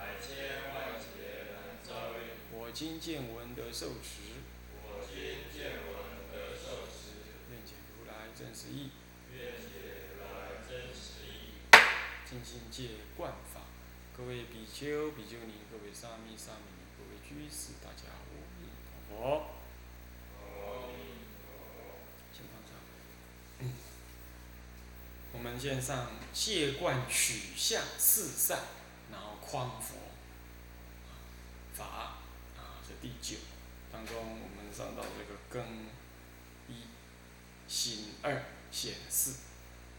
百千万劫难遭遇。我今见闻得受持，我今见闻得受持，愿解如来真实义。愿解如来真实义。精进戒观法，各位比丘、比丘尼，各位沙弥、沙弥尼，各位居士，大家阿弥陀佛。阿弥陀佛。先放上。嗯我们先上戒观取向四善，然后匡佛法啊，这第九当中，我们上到这个根一心二显四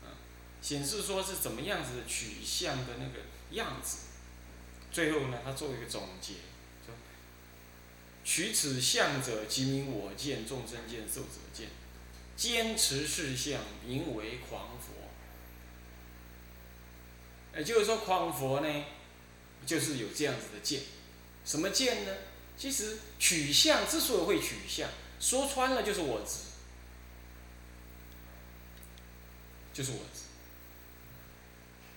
啊，显示说是怎么样子的取向的那个样子。最后呢，他做一个总结，说取此相者，即名我见、众生见、寿者见。坚持事相，名为狂佛。也就是说，狂佛呢，就是有这样子的见。什么见呢？其实取向之所以会取向，说穿了就是我执，就是我执。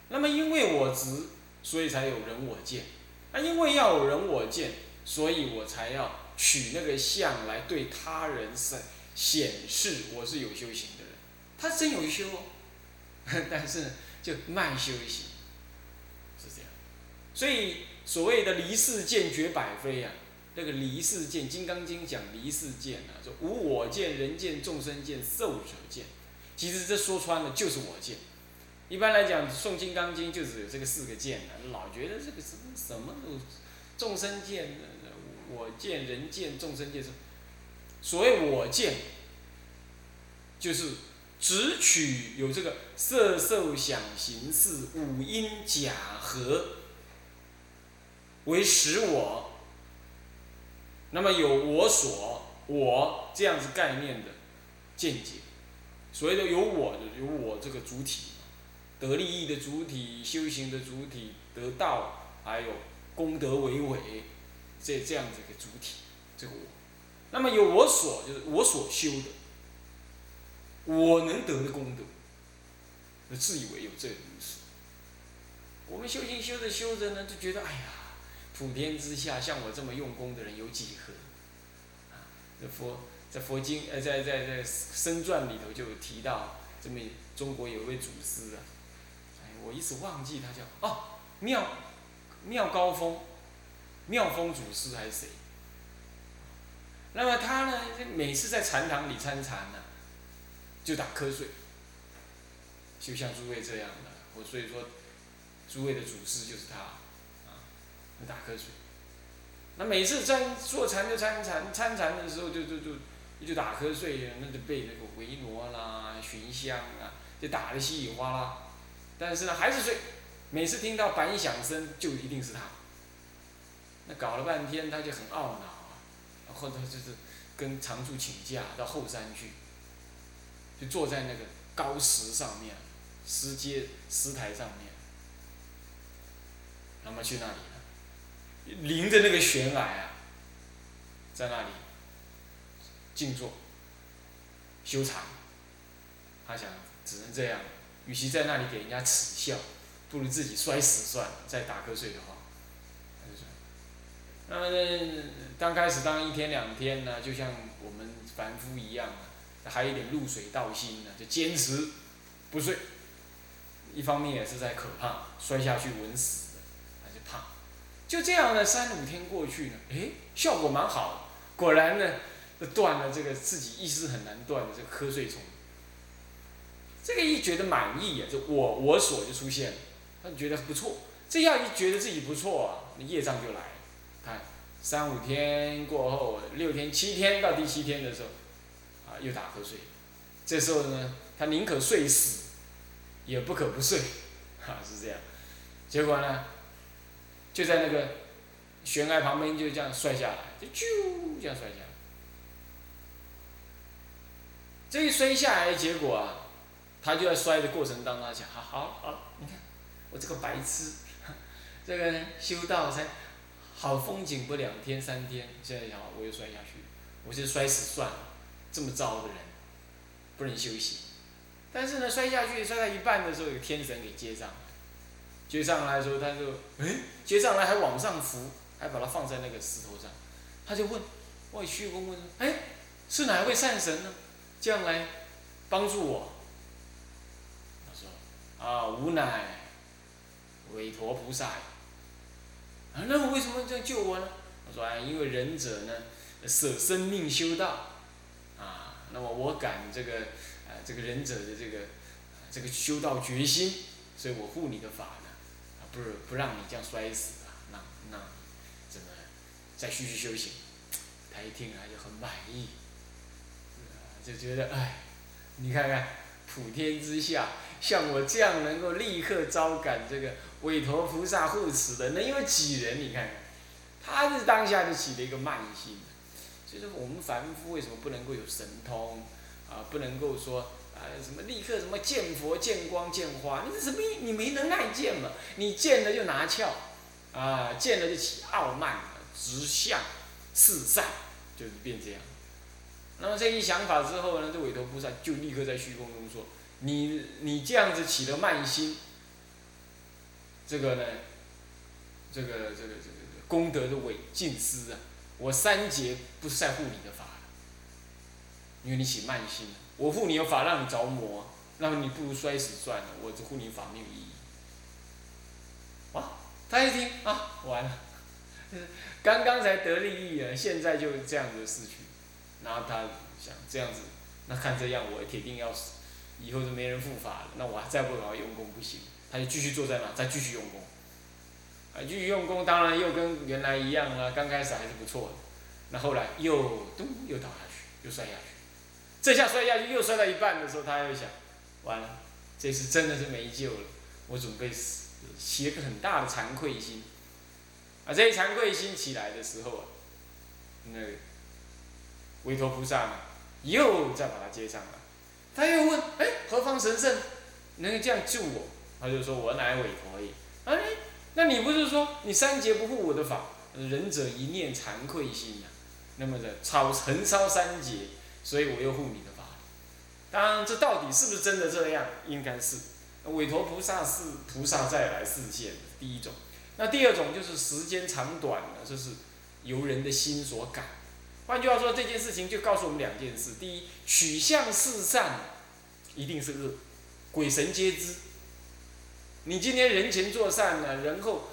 那么因为我执，所以才有人我见。那因为要有人我见，所以我才要取那个相来对他人显显示我是有修行的人。他真有修哦，但是就慢修行，所以所谓的离世见绝百非啊，那个离世见，《金刚经》讲离世见啊，说无我见、人见、众生见、寿者见。其实这说穿了就是我见。一般来讲，诵《金刚经》就只有这个四个见啊，老觉得这个什么什么众生见、我见、人见、众生见是。所谓我见，就是只取有这个色受想行识五阴假合为实我，那么有我所我这样子概念的见解，所谓的有我的有我这个主体，得利益的主体，修行的主体，得道还有功德为伟，这这样子一个主体，这个我。那么有我所，就是我所修的，我能得的功德，那自以为有这个意思。我们修行修着修着呢，就觉得哎呀，普天之下像我这么用功的人有几何？啊，这佛在佛经呃，在在在僧传里头就有提到，这么中国有一位祖师啊，哎，我一时忘记他叫哦，妙妙高峰，妙峰祖师还是谁？那么他呢，每次在禅堂里参禅呢，就打瞌睡，就像诸位这样的，我所以说，诸位的祖师就是他，打瞌睡。那每次参坐禅就参禅，参禅的时候就就就就打瞌睡，那就被那个维罗啦、寻香啊，就打得稀里哗啦。但是呢，还是睡。每次听到板响声，就一定是他。那搞了半天，他就很懊恼啊。或者就是跟常住请假到后山去，就坐在那个高石上面，石阶石台上面，那么去那里，临着那个悬崖啊，在那里静坐修禅，他想只能这样，与其在那里给人家耻笑，不如自己摔死算了。再打瞌睡的话。那么呢，刚开始当一天两天呢，就像我们凡夫一样，还有点入水道心呢，就坚持不睡。一方面也是在可怕，摔下去稳死，就这样呢，三五天过去呢，哎，效果蛮好，果然呢，断了这个自己意识很难断的这个瞌睡虫。这个一觉得满意啊，就我我所就出现了，他觉得不错。这样一觉得自己不错啊，那业障就来了。看，三五天过后，六天、七天到第七天的时候，啊，又打瞌睡。这时候呢，他宁可睡死，也不可不睡，哈，是这样。结果呢，就在那个悬崖旁边就这样摔下来，就啾这样摔下来。这一摔下来的结果啊，他就在摔的过程当中他想，好好好，你看我这个白痴，这个修道才好风景不两天三天，现在想我又摔下去，我就摔死算了，这么糟的人，不能休息。但是呢，摔下去摔到一半的时候，有天神给接上，接上来的时候他就，哎，接上来还往上扶，还把它放在那个石头上，他就问，问虚空问，哎，是哪位善神呢？这样来帮助我？他说，啊，无乃韦陀菩萨。啊，那我为什么这样救我呢？他说，啊，因为仁者呢，舍生命修道，啊，那么我感这个。这个忍者的这个这个修道决心，所以我护你的法，不是不让你这样摔死啊，那那怎么再继续修行？他一听啊就很满意，就觉得哎，你看看普天之下，像我这样能够立刻招感这个韦陀菩萨护持的，能有几人？你看看，他是当下就起了一个慢心，所以说我们凡夫为什么不能够有神通？啊，不能够说什么立刻什么见佛见光见花，你什么你没能耐见嘛？你见了就拿翘，啊，见了就起傲慢，直向四散，就是变这样。那么这一想法之后呢，这韦陀菩萨就立刻在虚空中说：你你这样子起了慢心，这个呢，这个这个这个功德的伪尽失啊！我三劫不在护你的法。因为你起慢心，我护你有法让你着魔，那么你不如摔死算了。我只护你法没有意义。啊，他一听啊，完了，刚刚才得利益啊，现在就这样子失去，然后他想这样子，那看这样我铁定要死，以后就没人护法了，那我还再不好好用功不行，他就继续坐在那，再继续用功，啊，继续用功，当然又跟原来一样了，刚开始还是不错的，那后来又咚又倒下去，又摔下去。这下摔下去，又摔到一半的时候，他又想，完了，这次真的是没救了，我准备死，起了个很大的惭愧心。啊，这一惭愧心起来的时候啊，那个韦陀菩萨呢，又再把他接上来，他又问，哎，何方神圣，能够这样救我？他就说，我乃韦陀也。哎，那你不是说你三劫不护我的法？仁者一念惭愧心呀，那么的超横烧三劫。所以我又护你的法，当然这到底是不是真的这样？应该是，韦陀菩萨是菩萨再来示现第一种。那第二种就是时间长短呢，就是由人的心所感。换句话说，这件事情就告诉我们两件事：第一，取向是善，一定是恶，鬼神皆知。你今天人前做善呢，人后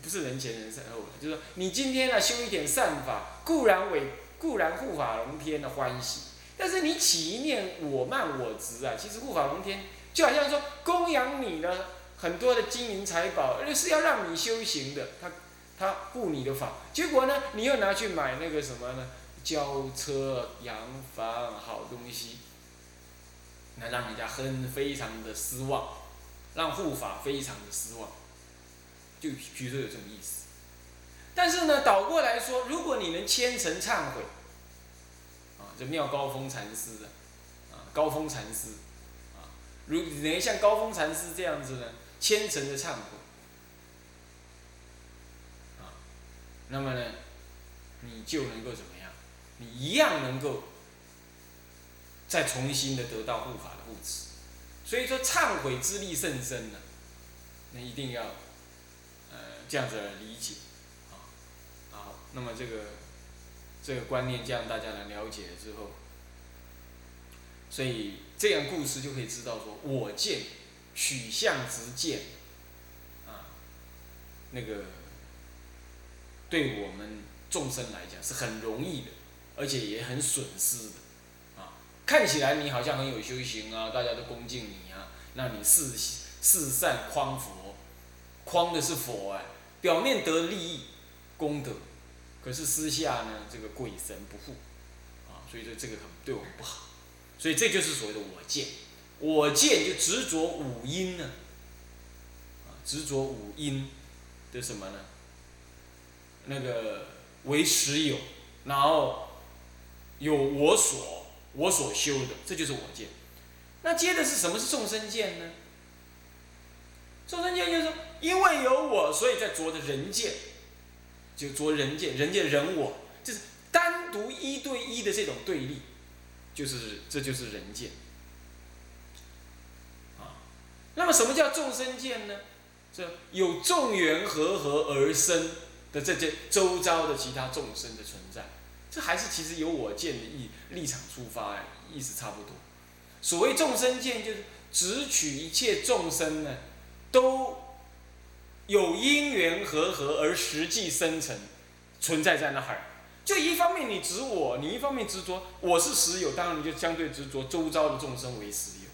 不是人前人后，就是说你今天呢修一点善法，固然为固然护法龙天的欢喜。但是你起一念我慢我执啊，其实护法龙天就好像说供养你呢很多的金银财宝，而是要让你修行的，他他护你的法，结果呢你又拿去买那个什么呢？轿车洋房好东西，那让人家很非常的失望，让护法非常的失望，就据说有这种意思。但是呢倒过来说，如果你能虔诚忏悔。就妙高峰禅师的，啊，高峰禅师，啊，如能像高峰禅师这样子呢，虔诚的忏悔，啊，那么呢，你就能够怎么样？你一样能够再重新的得到护法的护持。所以说，忏悔之力甚深呢，那一定要，呃，这样子来理解，啊，好，那么这个。这个观念，这样大家能了解了之后，所以这样故事就可以知道说，我见取向直见，啊，那个对我们众生来讲是很容易的，而且也很损失的，啊，看起来你好像很有修行啊，大家都恭敬你啊，那你四四善匡佛，匡的是佛哎，表面得利益功德。可是私下呢，这个鬼神不护，啊，所以说这个很对我们不好，所以这就是所谓的我见，我见就执着五阴呢，啊，执着五阴的什么呢？那个为实有，然后有我所我所修的，这就是我见。那接的是什么是众生见呢？众生见就是，因为有我，所以在着的人见，就着人见，人见人我，就是单独一对一的这种对立，就是这就是人见。啊，那么什么叫众生见呢？这有众缘和合而生的这些周遭的其他众生的存在，这还是其实有我见的意立场出发，意思差不多。所谓众生见，就是只取一切众生呢，都有因缘和合而实际生成，存在在那儿。就一方面你执我，你一方面执着我是实有，当然你就相对执着周遭的众生为实有，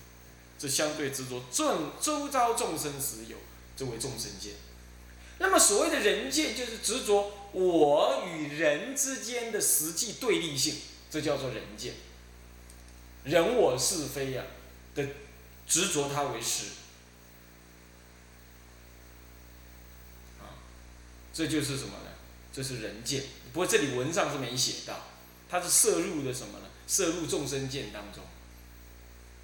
这相对执着众周遭众生实有。这为众生见，那么所谓的人见，就是执着我与人之间的实际对立性，这叫做人见。人我是非呀的执着它为实，这就是什么呢？这是人见。不过这里文上是没写到，它是摄入的什么呢？摄入众生见当中，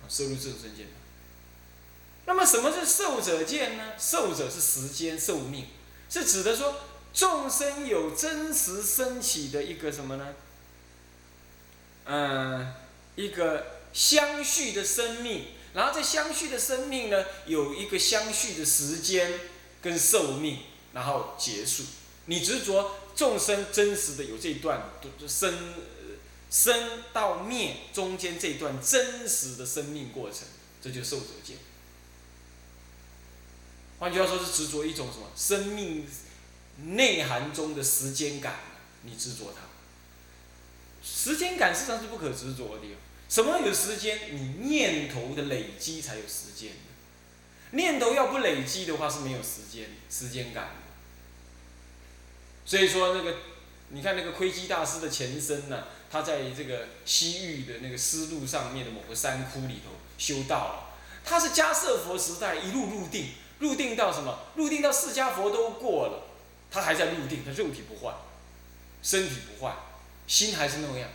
啊，摄入众生见。那么什么是寿者见呢？寿者是时间寿命，是指的说众生有真实升起的一个什么呢？嗯，一个相续的生命，然后这相续的生命呢，有一个相续的时间跟寿命，然后结束。你执着众生真实的有这段生生到灭中间这段真实的生命过程，这就寿者见。换句话说，是执着一种什么生命内涵中的时间感，你执着它。时间感实际上是不可执着的。什么有时间？你念头的累积才有时间。念头要不累积的话，是没有时间时间感的。所以说，那个你看那个窥基大师的前身呢，他在这个西域的那个丝路上面的某个山窟里头修道了。他是迦摄佛时代一路入定。入定到什么？入定到释迦佛都过了，他还在入定，他肉体不坏，身体不坏，心还是那样。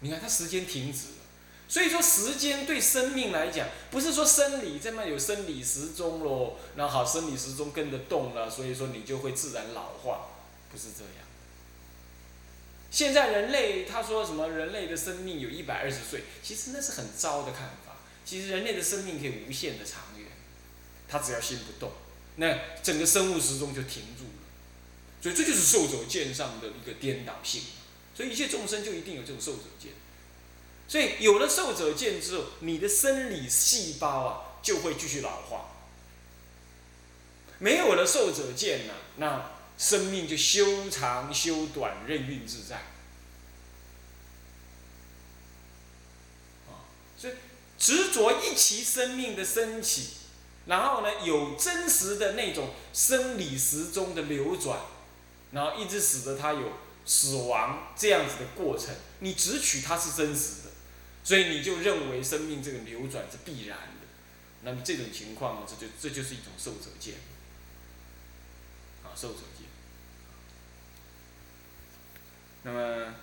你看他时间停止了，所以说时间对生命来讲，不是说生理这么有生理时钟喽，那好生理时钟跟着动了，所以说你就会自然老化，不是这样。现在人类他说什么？人类的生命有一百二十岁，其实那是很糟的看法。其实人类的生命可以无限的长远。他只要心不动，那整个生物时钟就停住了，所以这就是受者见上的一个颠倒性。所以一切众生就一定有这种受者见，所以有了受者见之后，你的生理细胞啊就会继续老化。没有了受者见呢，那生命就修长修短，任运自在。啊，所以执着一其生命的升起。然后呢，有真实的那种生理时钟的流转，然后一直使得它有死亡这样子的过程，你只取它是真实的，所以你就认为生命这个流转是必然的。那么这种情况呢，这就这就是一种受者见，啊，受者见。那么。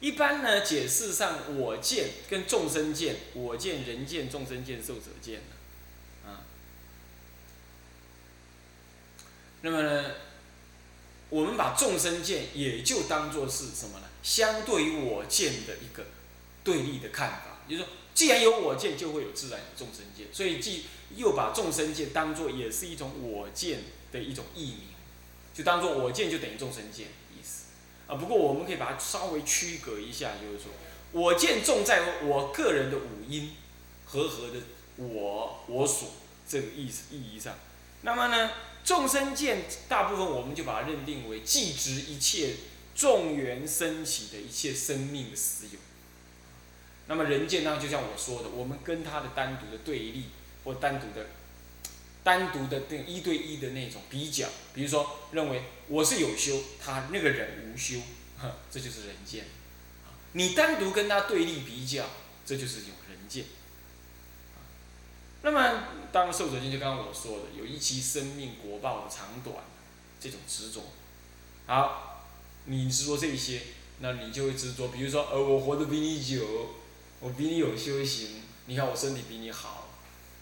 一般呢，解释上我见跟众生见，我见人见众生见受者见啊。那么呢，我们把众生见也就当做是什么呢？相对于我见的一个对立的看法，就是说，既然有我见，就会有自然有众生见，所以既又把众生见当做也是一种我见的一种异名，就当做我见就等于众生见意思。啊，不过我们可以把它稍微区隔一下，就是说，我见重在我个人的五音和合的我我所这个意思意义上。那么呢，众生见大部分我们就把它认定为即执一切众缘升起的一切生命的实有。那么人见呢，就像我说的，我们跟他的单独的对立或单独的。单独的那一对一的那种比较，比如说认为我是有修，他那个人无修，这就是人见。你单独跟他对立比较，这就是有人见。那么，当然，寿者经就刚刚我说的，有一期生命果报的长短，这种执着。好，你执着这些，那你就会执着。比如说，呃，我活得比你久，我比你有修行，你看我身体比你好，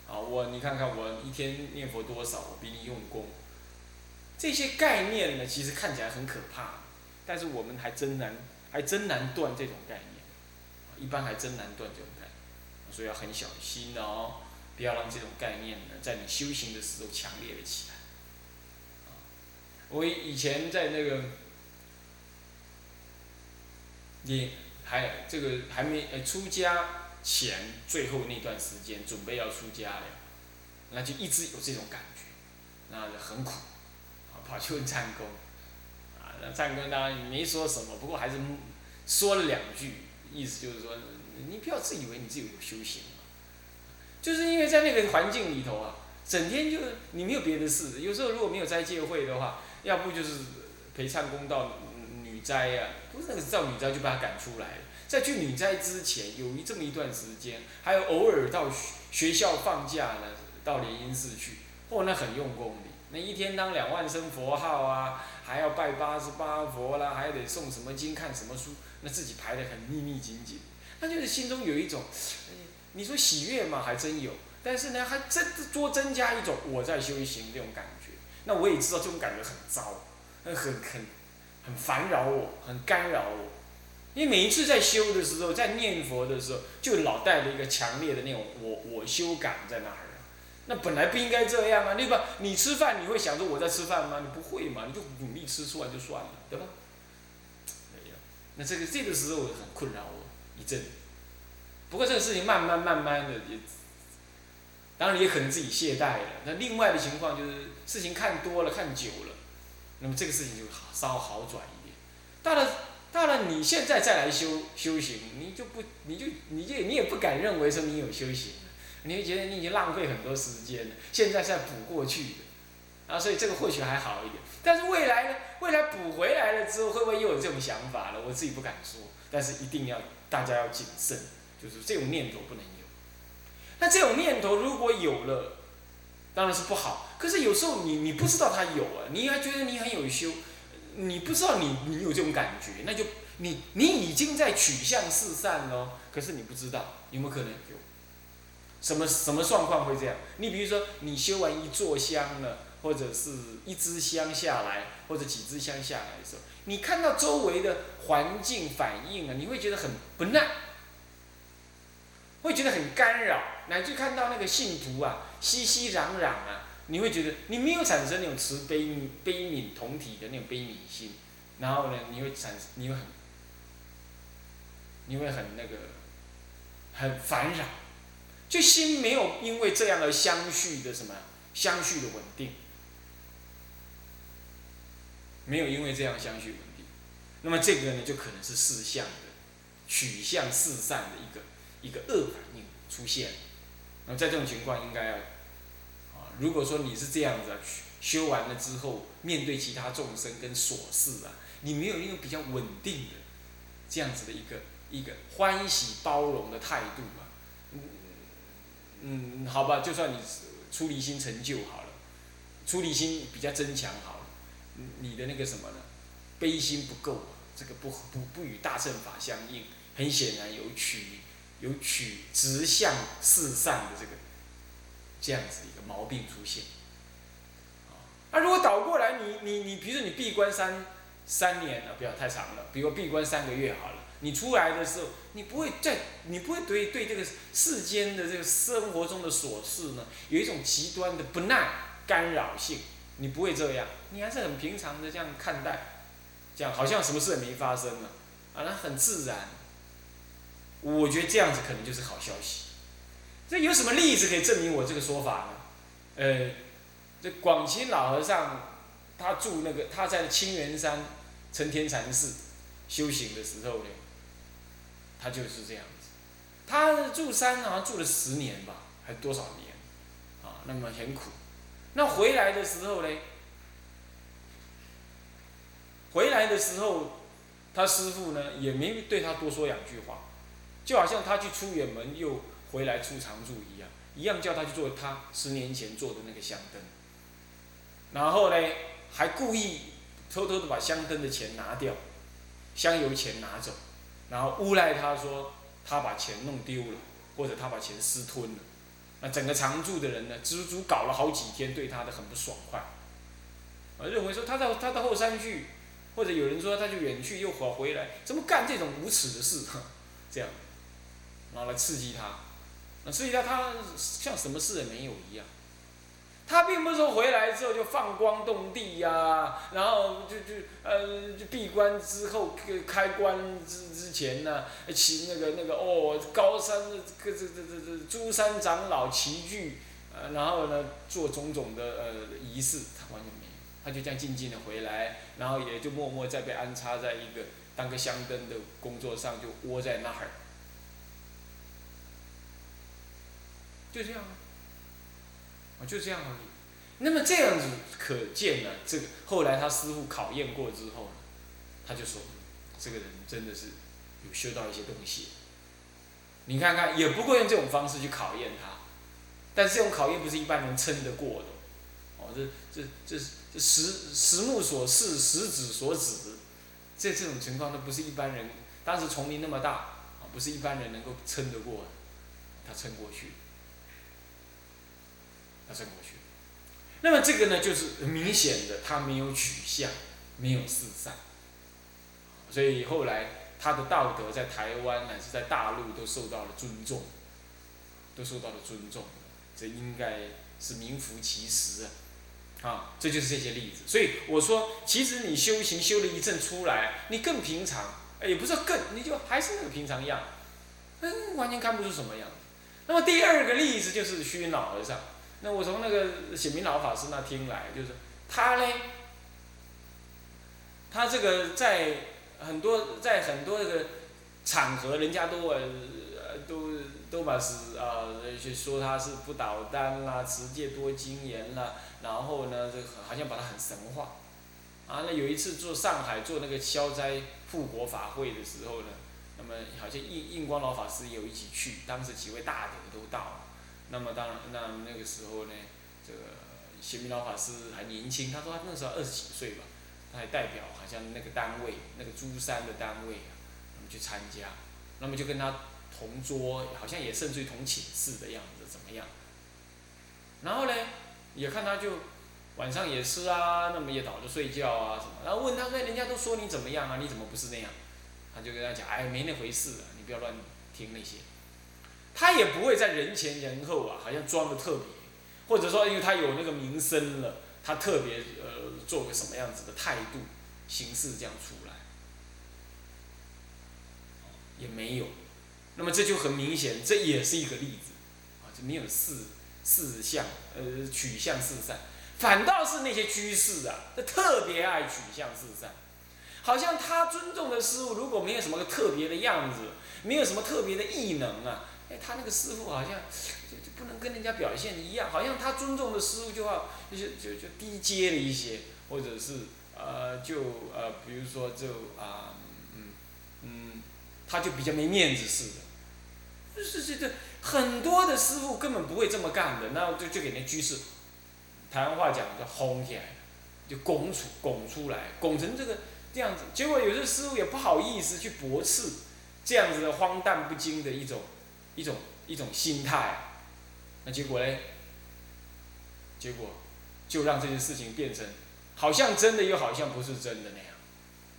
啊，我你看看我一天念佛多少，我比你用功。这些概念呢，其实看起来很可怕，但是我们还真难，还真难断这种概念。一般还真难断这种概念，所以要很小心哦。不要让这种概念呢，在你修行的时候强烈了起来。我以前在那个，你还这个还没呃出家前最后那段时间，准备要出家了，那就一直有这种感觉，那就很苦，啊，跑去问禅公，啊，那禅公当然没说什么，不过还是说了两句，意思就是说，你不要自以为你自己有修行。就是因为在那个环境里头啊，整天就你没有别的事。有时候如果没有斋戒会的话，要不就是陪唱公到女斋啊，不是那个到女斋就把他赶出来了。在去女斋之前，有一这么一段时间，还有偶尔到学校放假呢，到莲因寺去，嚯，那很用功的。那一天当两万声佛号啊，还要拜八十八佛啦，还得诵什么经、看什么书，那自己排得很密密紧紧，那就是心中有一种。你说喜悦嘛，还真有，但是呢，还增多增加一种我在修行这种感觉。那我也知道这种感觉很糟，很很很烦扰我，很干扰我。因为每一次在修的时候，在念佛的时候，就老带着一个强烈的那种我我修感在那儿。那本来不应该这样啊，对吧？你吃饭你会想着我在吃饭吗？你不会嘛？你就努力吃，吃完就算了，对吧？没有。那这个这个时候很困扰我一阵。不过这个事情慢慢慢慢的也，当然也可能自己懈怠了。那另外的情况就是事情看多了看久了，那么这个事情就好稍好转一点。到了到了你现在再来修修行，你就不你就你就你也不敢认为说你有修行，你会觉得你已经浪费很多时间了。现在是要补过去的，啊，所以这个或许还好一点。但是未来呢？未来补回来了之后，会不会又有这种想法了？我自己不敢说，但是一定要大家要谨慎。就是这种念头不能有，那这种念头如果有了，当然是不好。可是有时候你你不知道他有啊，你还觉得你很有修，你不知道你你有这种感觉，那就你你已经在取向四善了，可是你不知道有没有可能有，什么什么状况会这样？你比如说你修完一座香了，或者是一支香下来，或者几支香下来的时候，你看到周围的环境反应啊，你会觉得很不耐。会觉得很干扰，乃至看到那个信徒啊，熙熙攘攘啊，你会觉得你没有产生那种慈悲、悲悯同体的那种悲悯心，然后呢，你会产，你会很，你会很那个，很烦扰，就心没有因为这样的相续的什么，相续的稳定，没有因为这样相续稳定，那么这个呢，就可能是四相的，取向四善的一个。一个恶反应出现，那么在这种情况应该要，啊，如果说你是这样子啊，修完了之后，面对其他众生跟琐事啊，你没有一种比较稳定的这样子的一个一个欢喜包容的态度啊，嗯嗯，好吧，就算你出离心成就好了，出离心比较增强好了，你的那个什么呢，悲心不够，这个不不不与大乘法相应，很显然有取。有取直向四上的这个这样子一个毛病出现，啊，那如果倒过来，你你你，比如说你闭关三三年了，不要太长了，比如闭关三个月好了，你出来的时候，你不会在，你不会对对这个世间的这个生活中的琐事呢，有一种极端的不耐干扰性，你不会这样，你还是很平常的这样看待，这样好像什么事也没发生呢，啊，那很自然。我觉得这样子可能就是好消息。这有什么例子可以证明我这个说法呢？呃，这广清老和尚他住那个他在清源山成天禅寺修行的时候呢，他就是这样子。他住山好像住了十年吧，还多少年？啊，那么很苦。那回来的时候呢？回来的时候，他师傅呢也没对他多说两句话。就好像他去出远门，又回来出常住一样，一样叫他去做他十年前做的那个香灯，然后呢，还故意偷偷的把香灯的钱拿掉，香油钱拿走，然后诬赖他说他把钱弄丢了，或者他把钱私吞了，那整个常住的人呢，足足搞了好几天，对他的很不爽快，啊，认为说他到他到后山去，或者有人说他就远去又跑回来，怎么干这种无耻的事？这样，然后来刺激他，那刺激他，他像什么事也没有一样。他并不是说回来之后就放光动地呀，然后就就呃就闭关之后开关之之前呢，请那个那个哦高山的这这这这这诸山长老齐聚，呃然后呢做种种的呃仪式，他完全没有，他就这样静静的回来，然后也就默默在被安插在一个当个香灯的工作上，就窝在那儿，就这样。啊，就这样而已。那么这样子可见呢，这个后来他师傅考验过之后呢，他就说，这个人真的是有修到一些东西。你看看，也不会用这种方式去考验他，但是这种考验不是一般人撑得过的。哦，这这这这实实目所视，实指所指，这这种情况都不是一般人。当时丛林那么大，啊，不是一般人能够撑得过的，他撑过去。他撑过去，那么这个呢，就是明显的他没有取向，没有四散，所以后来他的道德在台湾乃至在大陆都受到了尊重，都受到了尊重，这应该是名副其实啊，这就是这些例子。所以我说，其实你修行修了一阵出来，你更平常，也不是更，你就还是那个平常样，嗯，完全看不出什么样子。那么第二个例子就是虚脑而上。那我从那个显明老法师那听来，就是他呢，他这个在很多在很多个场合，人家都呃都都把是啊去说他是不倒单啦，持戒多精严啦，然后呢，这个好像把他很神话。啊，那有一次做上海做那个消灾护国法会的时候呢，那么好像印印光老法师也有一起去，当时几位大德都到了。那么当然，那那个时候呢，这个显明老法师还年轻，他说他那时候二十几岁吧，他还代表好像那个单位，那个珠山的单位啊，那么去参加，那么就跟他同桌，好像也甚至于同寝室的样子，怎么样？然后呢，也看他就晚上也吃啊，那么也倒着睡觉啊什么，然后问他说，人家都说你怎么样啊，你怎么不是那样？他就跟他讲，哎，没那回事啊，你不要乱听那些。他也不会在人前人后啊，好像装的特别，或者说因为他有那个名声了，他特别呃做个什么样子的态度、形式这样出来，也没有。那么这就很明显，这也是一个例子，啊，就没有四四相呃取向四散，反倒是那些居士啊，他特别爱取向四散，好像他尊重的师傅如果没有什么特别的样子，没有什么特别的异能啊。哎，他那个师傅好像就就不能跟人家表现一样，好像他尊重的师傅就要就就就低阶了一些，或者是呃就呃比如说就啊嗯嗯，他就比较没面子似的，就是这这很多的师傅根本不会这么干的，那就就给那居士，台湾话讲叫轰起来，就拱出拱出来，拱成这个这样子，结果有些师傅也不好意思去驳斥这样子的荒诞不经的一种。一种一种心态，那结果呢？结果就让这件事情变成好像真的又好像不是真的那样。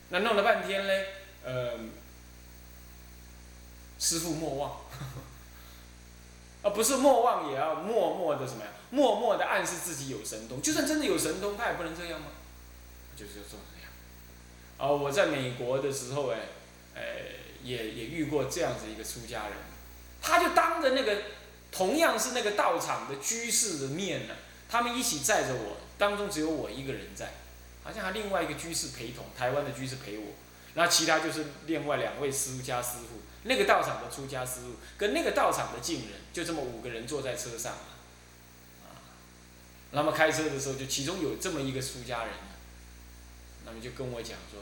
那弄了半天呢，呃，师傅莫忘，啊不是莫忘也要默默的什么呀？默默的暗示自己有神通。就算真的有神通，他也不能这样吗？就是做这样。啊，我在美国的时候哎，哎，也也遇过这样子一个出家人。他就当着那个同样是那个道场的居士的面呢，他们一起载着我，当中只有我一个人在，好像还另外一个居士陪同，台湾的居士陪我，然后其他就是另外两位出家师傅，那个道场的出家师傅跟那个道场的净人，就这么五个人坐在车上啊，那么开车的时候就其中有这么一个出家人，那么就跟我讲说，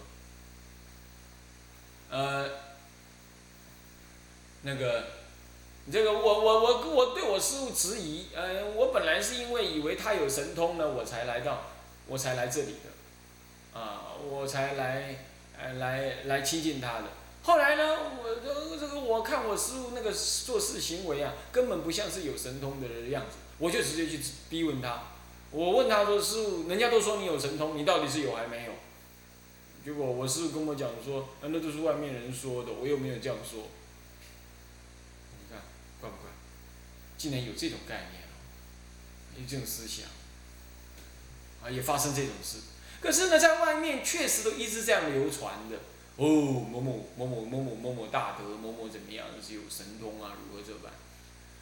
呃，那个。这个我我我我对我师傅质疑，呃，我本来是因为以为他有神通呢，我才来到，我才来这里的，啊，我才来，呃，来来亲近他的。后来呢，我这这个我看我师傅那个做事行为啊，根本不像是有神通的人样子，我就直接去逼问他。我问他说：“师傅，人家都说你有神通，你到底是有还没有？”结果我师傅跟我讲说：“那都是外面人说的，我又没有这样说。”你看怪不怪？竟然有这种概念，有这种思想，啊，也发生这种事。可是呢，在外面确实都一直这样流传的。哦，某某某某某某某某大德，某某怎么样，是有神通啊，如何这般？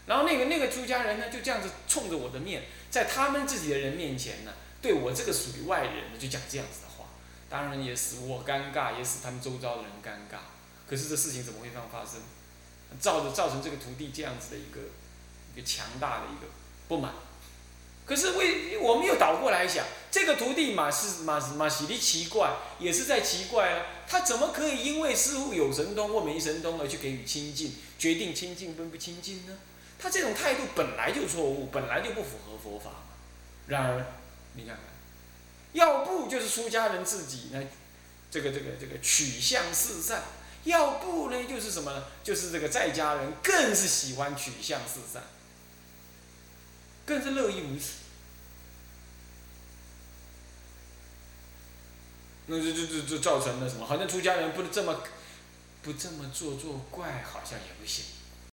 然后那个那个出家人呢，就这样子冲着我的面，在他们自己的人面前呢，对我这个属于外人的就讲这样子的话，当然也使我尴尬，也使他们周遭的人尴尬。可是这事情怎么会这样发生？造着造成这个徒弟这样子的一个个强大的一个不满。可是为我们又倒过来想，这个徒弟马是马马喜的奇怪，也是在奇怪啊，他怎么可以因为师傅有神通或没神通而去给予亲近，决定亲近跟不亲近呢？他这种态度本来就错误，本来就不符合佛法。然而，你看看，要不就是出家人自己呢，这个这个这个取向四散；要不呢就是什么呢？就是这个在家人更是喜欢取向四散。更是乐意如此，那这这这这造成了什么？好像出家人不能这么，不这么做作怪，好像也不行。